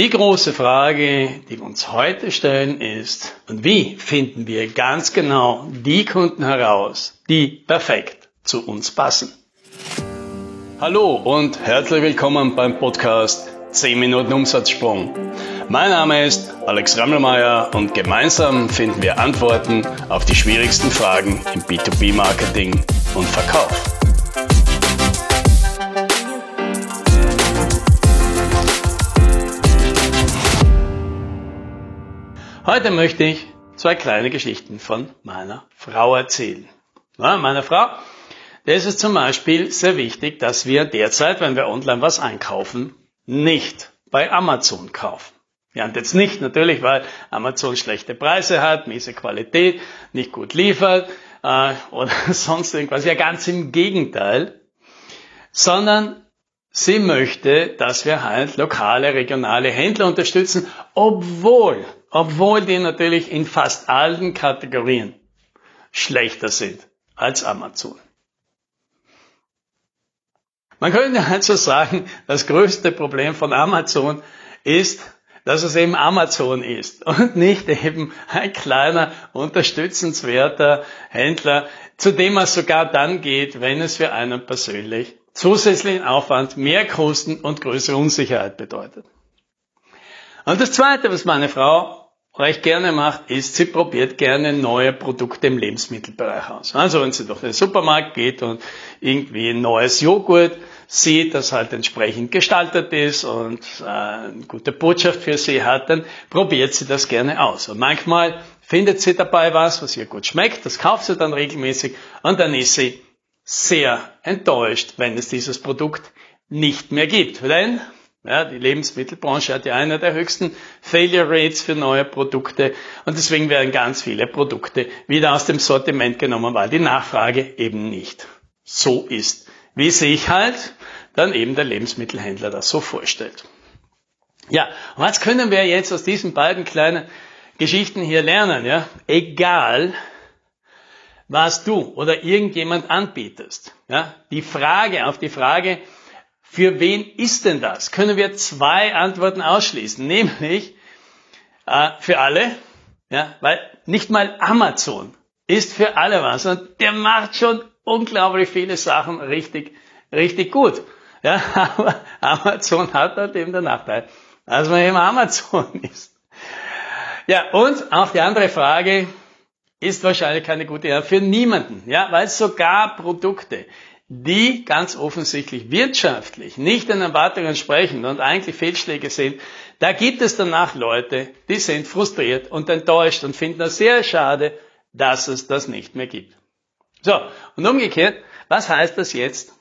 Die große Frage, die wir uns heute stellen, ist, und wie finden wir ganz genau die Kunden heraus, die perfekt zu uns passen? Hallo und herzlich willkommen beim Podcast 10 Minuten Umsatzsprung. Mein Name ist Alex Rammelmeier und gemeinsam finden wir Antworten auf die schwierigsten Fragen im B2B-Marketing und Verkauf. Heute möchte ich zwei kleine Geschichten von meiner Frau erzählen. Ja, meiner Frau, der ist es zum Beispiel sehr wichtig, dass wir derzeit, wenn wir online was einkaufen, nicht bei Amazon kaufen. Ja, und jetzt nicht natürlich, weil Amazon schlechte Preise hat, miese Qualität, nicht gut liefert äh, oder sonst irgendwas. Ja, ganz im Gegenteil. Sondern sie möchte, dass wir halt lokale, regionale Händler unterstützen, obwohl obwohl die natürlich in fast allen Kategorien schlechter sind als Amazon. Man könnte also sagen, das größte Problem von Amazon ist, dass es eben Amazon ist und nicht eben ein kleiner, unterstützenswerter Händler, zu dem man sogar dann geht, wenn es für einen persönlich zusätzlichen Aufwand, mehr Kosten und größere Unsicherheit bedeutet. Und das Zweite, was meine Frau recht gerne macht, ist, sie probiert gerne neue Produkte im Lebensmittelbereich aus. Also wenn sie durch den Supermarkt geht und irgendwie ein neues Joghurt sieht, das halt entsprechend gestaltet ist und äh, eine gute Botschaft für sie hat, dann probiert sie das gerne aus. Und manchmal findet sie dabei was, was ihr gut schmeckt, das kauft sie dann regelmäßig und dann ist sie sehr enttäuscht, wenn es dieses Produkt nicht mehr gibt. Denn ja, die Lebensmittelbranche hat ja einer der höchsten Failure Rates für neue Produkte und deswegen werden ganz viele Produkte wieder aus dem Sortiment genommen, weil die Nachfrage eben nicht so ist, wie sich halt dann eben der Lebensmittelhändler das so vorstellt. Ja, und was können wir jetzt aus diesen beiden kleinen Geschichten hier lernen? Ja, egal was du oder irgendjemand anbietest. Ja, die Frage auf die Frage, für wen ist denn das? Können wir zwei Antworten ausschließen, nämlich äh, für alle, ja, weil nicht mal Amazon ist für alle was und der macht schon unglaublich viele Sachen richtig, richtig gut. Ja, aber Amazon hat halt eben den Nachteil, dass man eben Amazon ist. Ja, und auch die andere Frage ist wahrscheinlich keine gute Idee für niemanden, ja, weil sogar Produkte, die ganz offensichtlich wirtschaftlich nicht den Erwartungen entsprechen und eigentlich Fehlschläge sind, da gibt es danach Leute, die sind frustriert und enttäuscht und finden es sehr schade, dass es das nicht mehr gibt. So, und umgekehrt, was heißt das jetzt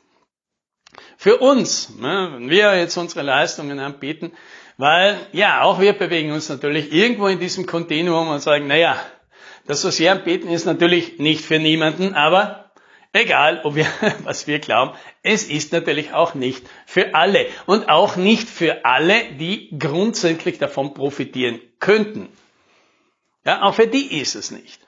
für uns, ne, wenn wir jetzt unsere Leistungen anbieten? Weil, ja, auch wir bewegen uns natürlich irgendwo in diesem Kontinuum und sagen, naja, das, was wir anbieten, ist natürlich nicht für niemanden, aber Egal, ob wir, was wir glauben, es ist natürlich auch nicht für alle und auch nicht für alle, die grundsätzlich davon profitieren könnten. Ja, auch für die ist es nicht.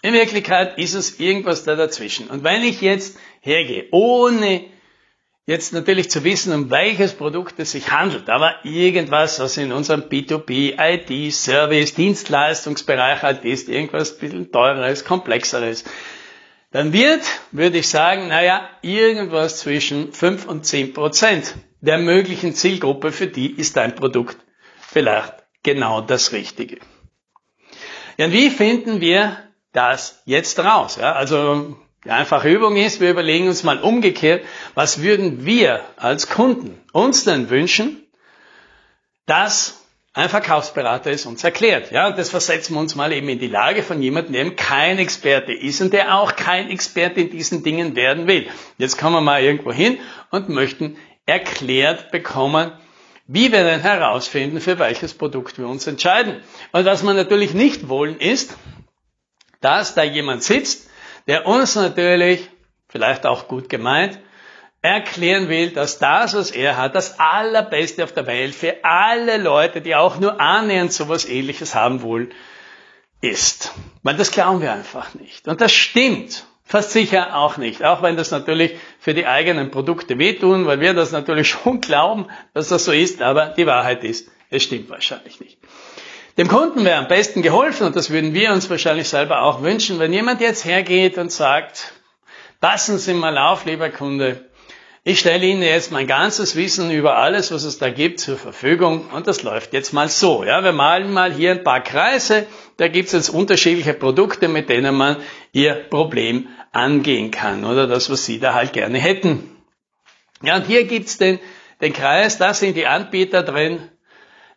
In Wirklichkeit ist es irgendwas da dazwischen. Und wenn ich jetzt hergehe, ohne jetzt natürlich zu wissen, um welches Produkt es sich handelt, aber irgendwas, was in unserem B2B, IT, Service, Dienstleistungsbereich halt ist, irgendwas ein bisschen teureres, komplexeres, dann wird, würde ich sagen, naja, irgendwas zwischen 5 und 10 Prozent der möglichen Zielgruppe, für die ist dein Produkt vielleicht genau das Richtige. Ja, und wie finden wir das jetzt raus? Ja, also die einfache Übung ist, wir überlegen uns mal umgekehrt, was würden wir als Kunden uns denn wünschen, dass ein Verkaufsberater es uns erklärt. Ja, und das versetzen wir uns mal eben in die Lage von jemandem, der eben kein Experte ist und der auch kein Experte in diesen Dingen werden will. Jetzt kommen wir mal irgendwo hin und möchten erklärt bekommen, wie wir denn herausfinden, für welches Produkt wir uns entscheiden. Und was wir natürlich nicht wollen, ist, dass da jemand sitzt, der uns natürlich, vielleicht auch gut gemeint, erklären will, dass das, was er hat, das Allerbeste auf der Welt für alle Leute, die auch nur annähernd so etwas ähnliches haben wollen, ist. Weil das glauben wir einfach nicht. Und das stimmt. Fast sicher auch nicht. Auch wenn das natürlich für die eigenen Produkte wehtun, weil wir das natürlich schon glauben, dass das so ist, aber die Wahrheit ist, es stimmt wahrscheinlich nicht. Dem Kunden wäre am besten geholfen, und das würden wir uns wahrscheinlich selber auch wünschen, wenn jemand jetzt hergeht und sagt, passen Sie mal auf, lieber Kunde, ich stelle Ihnen jetzt mein ganzes Wissen über alles, was es da gibt, zur Verfügung und das läuft jetzt mal so. Ja, wir malen mal hier ein paar Kreise, da gibt es jetzt unterschiedliche Produkte, mit denen man Ihr Problem angehen kann oder das, was Sie da halt gerne hätten. Ja, und hier gibt's den, den Kreis, da sind die Anbieter drin,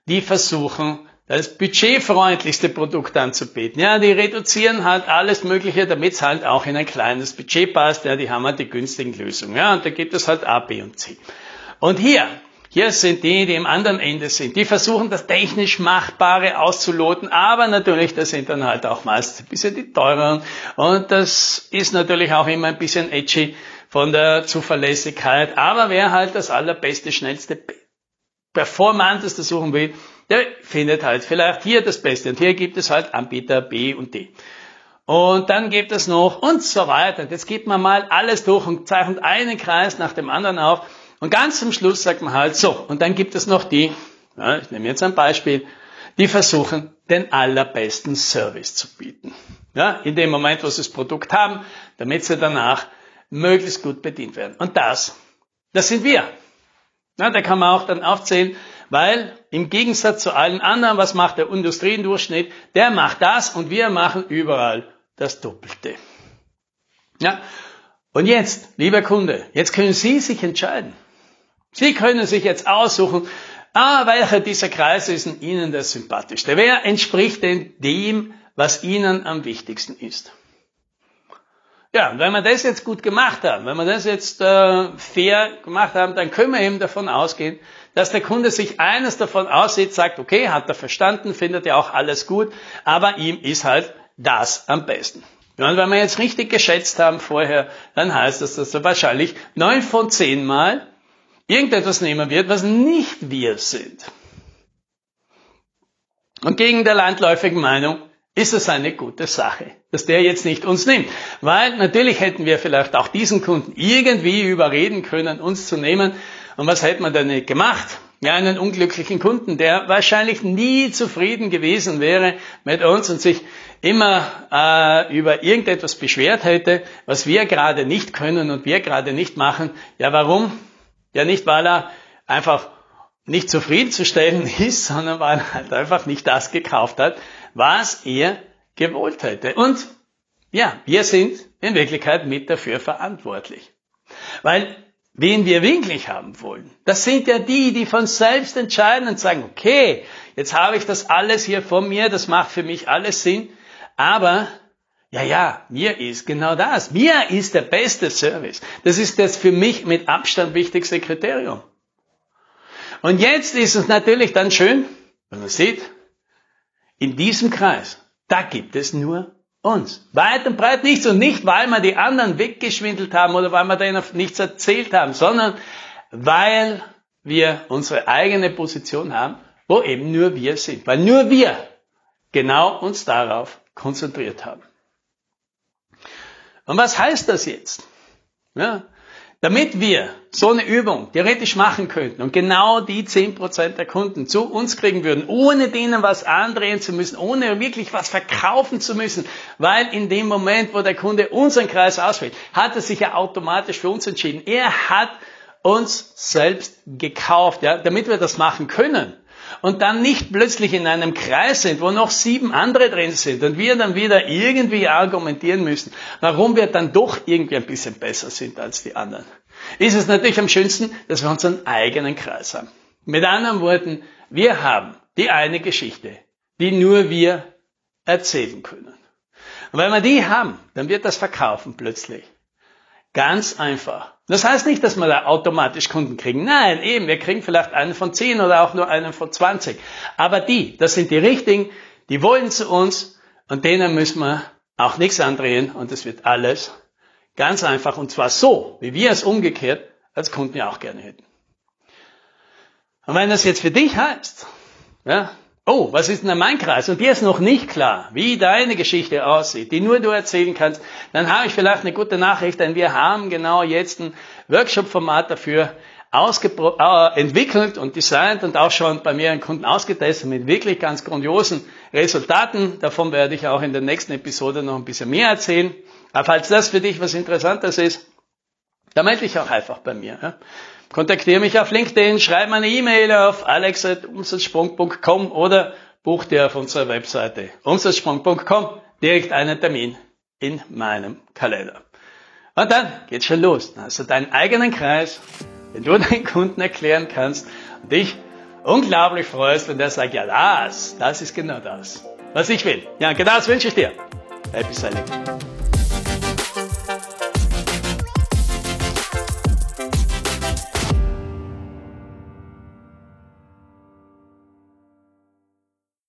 die versuchen, das budgetfreundlichste Produkt anzubieten. Ja, die reduzieren halt alles Mögliche, damit es halt auch in ein kleines Budget passt. Ja, die haben halt die günstigen Lösungen. Ja, und da gibt es halt A, B und C. Und hier, hier sind die, die am anderen Ende sind. Die versuchen das technisch Machbare auszuloten, aber natürlich, das sind dann halt auch meist ein bisschen die teureren. Und das ist natürlich auch immer ein bisschen edgy von der Zuverlässigkeit. Aber wer halt das allerbeste, schnellste, performanteste suchen will, der findet halt vielleicht hier das Beste. Und hier gibt es halt Anbieter B und D. Und dann gibt es noch und so weiter. Jetzt geht man mal alles durch und zeichnet einen Kreis nach dem anderen auf. Und ganz zum Schluss sagt man halt so. Und dann gibt es noch die, ja, ich nehme jetzt ein Beispiel, die versuchen, den allerbesten Service zu bieten. Ja, in dem Moment, wo sie das Produkt haben, damit sie danach möglichst gut bedient werden. Und das, das sind wir. Ja, da kann man auch dann aufzählen, weil im Gegensatz zu allen anderen, was macht der Industriedurchschnitt? Der macht das und wir machen überall das Doppelte. Ja. Und jetzt, lieber Kunde, jetzt können Sie sich entscheiden. Sie können sich jetzt aussuchen, ah, welcher dieser Kreise ist Ihnen der sympathischste? Wer entspricht denn dem, was Ihnen am wichtigsten ist? Ja, wenn wir das jetzt gut gemacht haben, wenn wir das jetzt äh, fair gemacht haben, dann können wir eben davon ausgehen, dass der Kunde sich eines davon aussieht, sagt, okay, hat er verstanden, findet er auch alles gut, aber ihm ist halt das am besten. und wenn wir jetzt richtig geschätzt haben vorher, dann heißt das, dass er wahrscheinlich neun von zehn Mal irgendetwas nehmen wird, was nicht wir sind. Und gegen der landläufigen Meinung ist es eine gute Sache, dass der jetzt nicht uns nimmt. Weil natürlich hätten wir vielleicht auch diesen Kunden irgendwie überreden können, uns zu nehmen. Und was hätte man denn nicht gemacht? Ja, einen unglücklichen Kunden, der wahrscheinlich nie zufrieden gewesen wäre mit uns und sich immer äh, über irgendetwas beschwert hätte, was wir gerade nicht können und wir gerade nicht machen. Ja, warum? Ja, nicht weil er einfach nicht zufriedenzustellen ist, sondern weil er halt einfach nicht das gekauft hat, was er gewollt hätte. Und ja, wir sind in Wirklichkeit mit dafür verantwortlich. Weil wen wir wirklich haben wollen, das sind ja die, die von selbst entscheiden und sagen, okay, jetzt habe ich das alles hier vor mir, das macht für mich alles Sinn, aber ja, ja, mir ist genau das. Mir ist der beste Service. Das ist das für mich mit Abstand wichtigste Kriterium. Und jetzt ist es natürlich dann schön, wenn man sieht, in diesem Kreis, da gibt es nur uns. Weit und breit nichts und nicht, weil wir die anderen weggeschwindelt haben oder weil wir denen nichts erzählt haben, sondern weil wir unsere eigene Position haben, wo eben nur wir sind. Weil nur wir genau uns darauf konzentriert haben. Und was heißt das jetzt? Ja, damit wir so eine Übung theoretisch machen könnten und genau die 10% der Kunden zu uns kriegen würden, ohne denen was andrehen zu müssen, ohne wirklich was verkaufen zu müssen, weil in dem Moment, wo der Kunde unseren Kreis auswählt, hat er sich ja automatisch für uns entschieden. Er hat uns selbst gekauft, ja, damit wir das machen können und dann nicht plötzlich in einem Kreis sind, wo noch sieben andere drin sind und wir dann wieder irgendwie argumentieren müssen, warum wir dann doch irgendwie ein bisschen besser sind als die anderen, ist es natürlich am schönsten, dass wir unseren eigenen Kreis haben. Mit anderen Worten, wir haben die eine Geschichte, die nur wir erzählen können. Und wenn wir die haben, dann wird das Verkaufen plötzlich Ganz einfach. Das heißt nicht, dass wir da automatisch Kunden kriegen. Nein, eben, wir kriegen vielleicht einen von zehn oder auch nur einen von zwanzig. Aber die, das sind die richtigen, die wollen zu uns und denen müssen wir auch nichts andrehen und es wird alles ganz einfach und zwar so, wie wir es umgekehrt als Kunden ja auch gerne hätten. Und wenn das jetzt für dich heißt, ja, oh, was ist denn mein Kreis? Und dir ist noch nicht klar, wie deine Geschichte aussieht, die nur du erzählen kannst, dann habe ich vielleicht eine gute Nachricht, denn wir haben genau jetzt ein Workshop-Format dafür äh, entwickelt und designt und auch schon bei mehreren Kunden ausgetestet mit wirklich ganz grandiosen Resultaten. Davon werde ich auch in der nächsten Episode noch ein bisschen mehr erzählen. Aber falls das für dich was Interessantes ist, dann melde dich auch einfach bei mir. Ja. Kontaktiere mich auf LinkedIn, schreib mir eine E-Mail auf alex.umsatzsprung.com oder buch dir auf unserer Webseite umsatzsprung.com direkt einen Termin in meinem Kalender. Und dann geht's schon los. Du deinen eigenen Kreis, den du deinen Kunden erklären kannst und dich unglaublich freust, wenn der sagt, ja, das, das ist genau das, was ich will. Ja, genau das wünsche ich dir. Happy Selling.